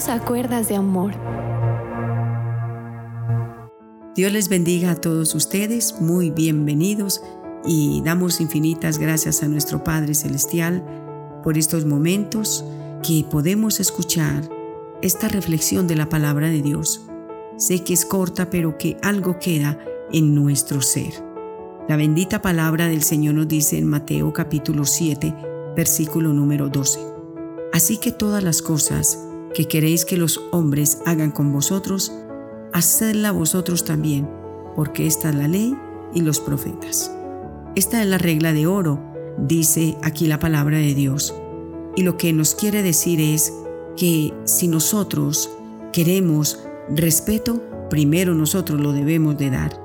Dios a cuerdas de amor. Dios les bendiga a todos ustedes, muy bienvenidos y damos infinitas gracias a nuestro Padre Celestial por estos momentos que podemos escuchar esta reflexión de la palabra de Dios. Sé que es corta, pero que algo queda en nuestro ser. La bendita palabra del Señor nos dice en Mateo capítulo 7, versículo número 12. Así que todas las cosas que queréis que los hombres hagan con vosotros, hacedla vosotros también, porque esta es la ley y los profetas. Esta es la regla de oro, dice aquí la palabra de Dios. Y lo que nos quiere decir es que si nosotros queremos respeto, primero nosotros lo debemos de dar.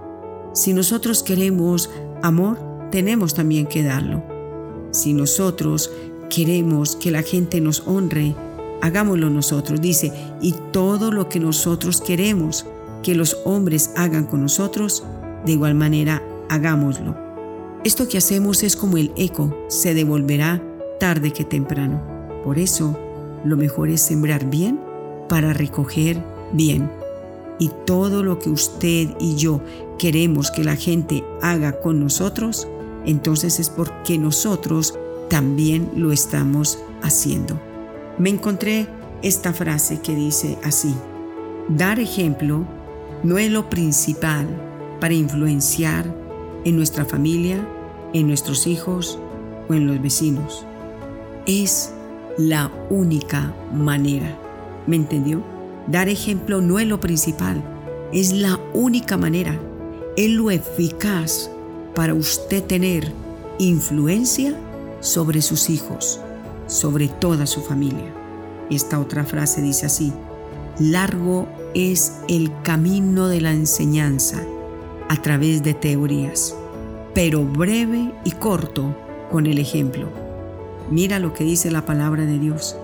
Si nosotros queremos amor, tenemos también que darlo. Si nosotros queremos que la gente nos honre, hagámoslo nosotros. Dice, y todo lo que nosotros queremos que los hombres hagan con nosotros, de igual manera hagámoslo. Esto que hacemos es como el eco, se devolverá tarde que temprano. Por eso, lo mejor es sembrar bien para recoger bien. Y todo lo que usted y yo queremos que la gente haga con nosotros, entonces es porque nosotros también lo estamos haciendo. Me encontré esta frase que dice así, dar ejemplo no es lo principal para influenciar en nuestra familia, en nuestros hijos o en los vecinos. Es la única manera. ¿Me entendió? Dar ejemplo no es lo principal, es la única manera, es lo eficaz para usted tener influencia sobre sus hijos, sobre toda su familia. Esta otra frase dice así, largo es el camino de la enseñanza a través de teorías, pero breve y corto con el ejemplo. Mira lo que dice la palabra de Dios.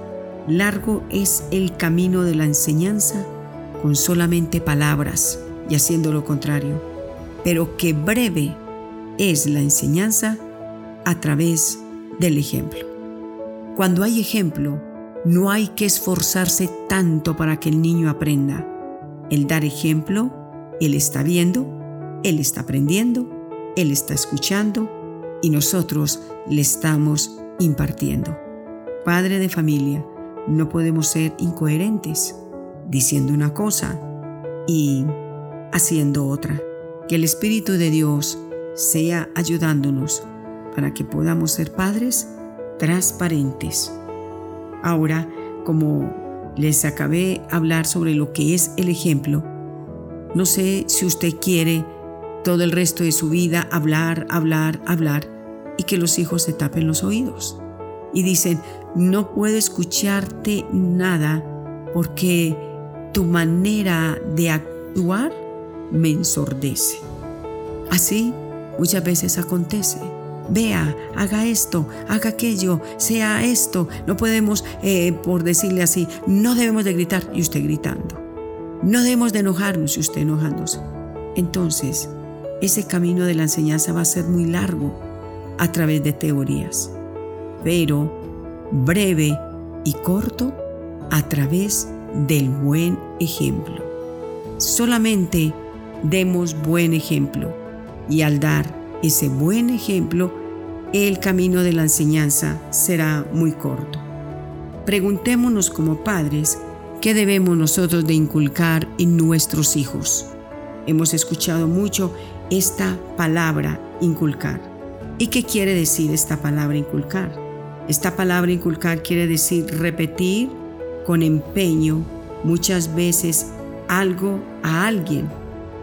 Largo es el camino de la enseñanza con solamente palabras y haciendo lo contrario, pero que breve es la enseñanza a través del ejemplo. Cuando hay ejemplo, no hay que esforzarse tanto para que el niño aprenda. El dar ejemplo, él está viendo, él está aprendiendo, él está escuchando y nosotros le estamos impartiendo. Padre de familia, no podemos ser incoherentes, diciendo una cosa y haciendo otra. Que el Espíritu de Dios sea ayudándonos para que podamos ser padres transparentes. Ahora, como les acabé hablar sobre lo que es el ejemplo, no sé si usted quiere todo el resto de su vida hablar, hablar, hablar y que los hijos se tapen los oídos. Y dicen, no puedo escucharte nada porque tu manera de actuar me ensordece. Así muchas veces acontece vea, haga esto, haga aquello, sea esto. No podemos, eh, por decirle así, no debemos de gritar y usted gritando. No debemos de enojarnos y usted enojándose. Entonces, ese camino de la enseñanza va a ser muy largo a través de teorías, pero breve y corto a través del buen ejemplo. Solamente demos buen ejemplo y al dar ese buen ejemplo, el camino de la enseñanza será muy corto. Preguntémonos como padres qué debemos nosotros de inculcar en nuestros hijos. Hemos escuchado mucho esta palabra inculcar. ¿Y qué quiere decir esta palabra inculcar? Esta palabra inculcar quiere decir repetir con empeño muchas veces algo a alguien.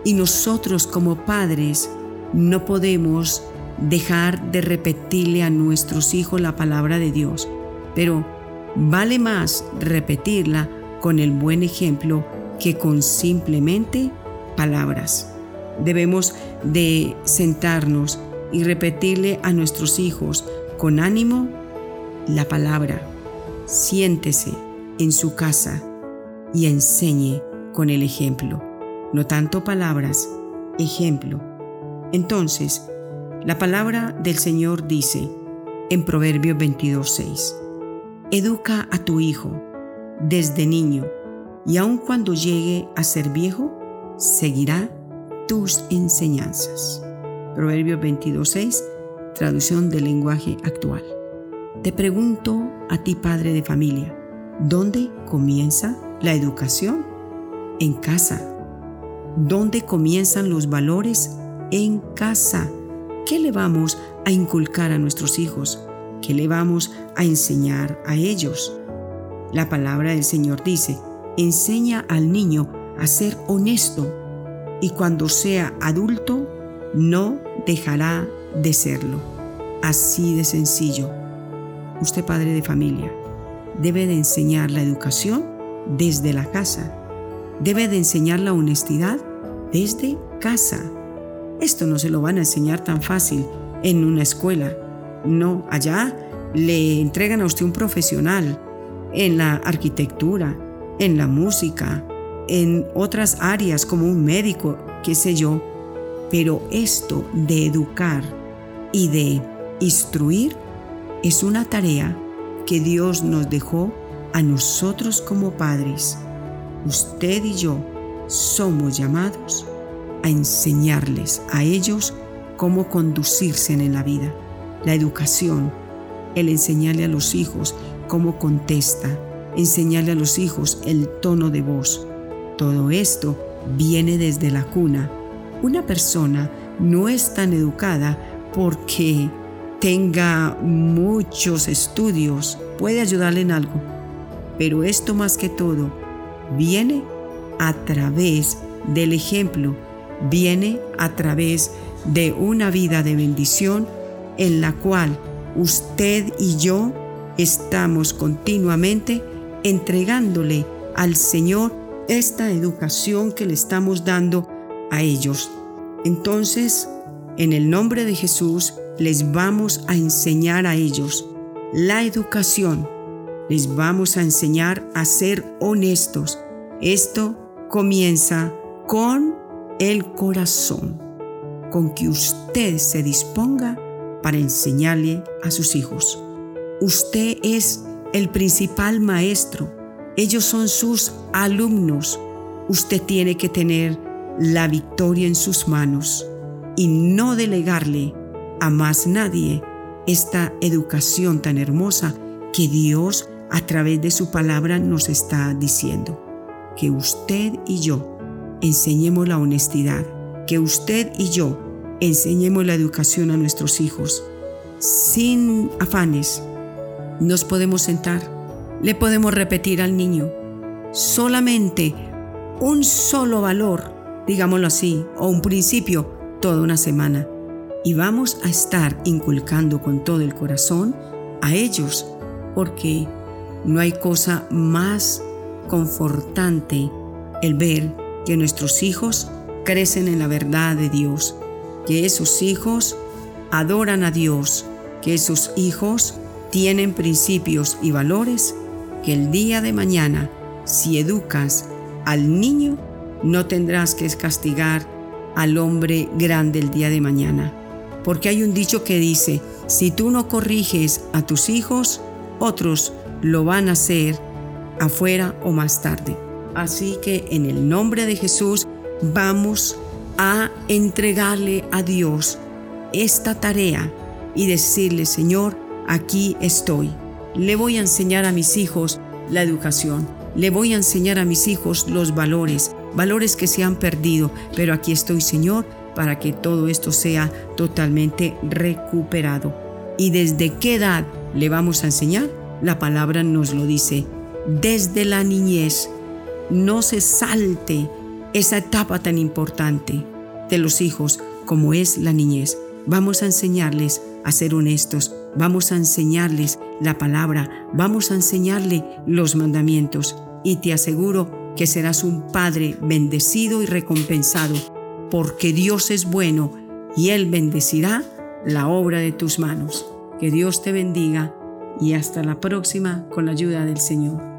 Y nosotros como padres no podemos dejar de repetirle a nuestros hijos la palabra de Dios, pero vale más repetirla con el buen ejemplo que con simplemente palabras. Debemos de sentarnos y repetirle a nuestros hijos con ánimo la palabra. Siéntese en su casa y enseñe con el ejemplo. No tanto palabras, ejemplo. Entonces, la palabra del Señor dice en Proverbios 22:6, Educa a tu hijo desde niño y aun cuando llegue a ser viejo, seguirá tus enseñanzas. Proverbios 22.6, traducción del lenguaje actual. Te pregunto a ti, padre de familia, ¿dónde comienza la educación? En casa. ¿Dónde comienzan los valores? En casa. ¿Qué le vamos a inculcar a nuestros hijos? ¿Qué le vamos a enseñar a ellos? La palabra del Señor dice, enseña al niño a ser honesto y cuando sea adulto no dejará de serlo. Así de sencillo. Usted padre de familia debe de enseñar la educación desde la casa. Debe de enseñar la honestidad desde casa. Esto no se lo van a enseñar tan fácil en una escuela. No, allá le entregan a usted un profesional en la arquitectura, en la música, en otras áreas como un médico, qué sé yo. Pero esto de educar y de instruir es una tarea que Dios nos dejó a nosotros como padres. Usted y yo somos llamados a enseñarles a ellos cómo conducirse en la vida. La educación, el enseñarle a los hijos cómo contesta, enseñarle a los hijos el tono de voz. Todo esto viene desde la cuna. Una persona no es tan educada porque tenga muchos estudios, puede ayudarle en algo, pero esto más que todo viene a través del ejemplo, viene a través de una vida de bendición en la cual usted y yo estamos continuamente entregándole al Señor esta educación que le estamos dando a ellos. Entonces, en el nombre de Jesús, les vamos a enseñar a ellos la educación. Les vamos a enseñar a ser honestos. Esto comienza con el corazón, con que usted se disponga para enseñarle a sus hijos. Usted es el principal maestro. Ellos son sus alumnos. Usted tiene que tener la victoria en sus manos y no delegarle a más nadie esta educación tan hermosa que Dios a través de su palabra nos está diciendo. Que usted y yo enseñemos la honestidad, que usted y yo enseñemos la educación a nuestros hijos, sin afanes, nos podemos sentar, le podemos repetir al niño solamente un solo valor, digámoslo así, o un principio toda una semana. Y vamos a estar inculcando con todo el corazón a ellos, porque no hay cosa más confortante el ver que nuestros hijos crecen en la verdad de Dios, que esos hijos adoran a Dios, que esos hijos tienen principios y valores que el día de mañana, si educas al niño, no tendrás que castigar al hombre grande el día de mañana. Porque hay un dicho que dice, si tú no corriges a tus hijos, otros lo van a hacer afuera o más tarde. Así que en el nombre de Jesús vamos a entregarle a Dios esta tarea y decirle, Señor, aquí estoy. Le voy a enseñar a mis hijos la educación. Le voy a enseñar a mis hijos los valores, valores que se han perdido, pero aquí estoy, Señor, para que todo esto sea totalmente recuperado. ¿Y desde qué edad le vamos a enseñar? La palabra nos lo dice. Desde la niñez. No se salte esa etapa tan importante de los hijos como es la niñez. Vamos a enseñarles a ser honestos, vamos a enseñarles la palabra, vamos a enseñarle los mandamientos y te aseguro que serás un Padre bendecido y recompensado, porque Dios es bueno y Él bendecirá la obra de tus manos. Que Dios te bendiga y hasta la próxima con la ayuda del Señor.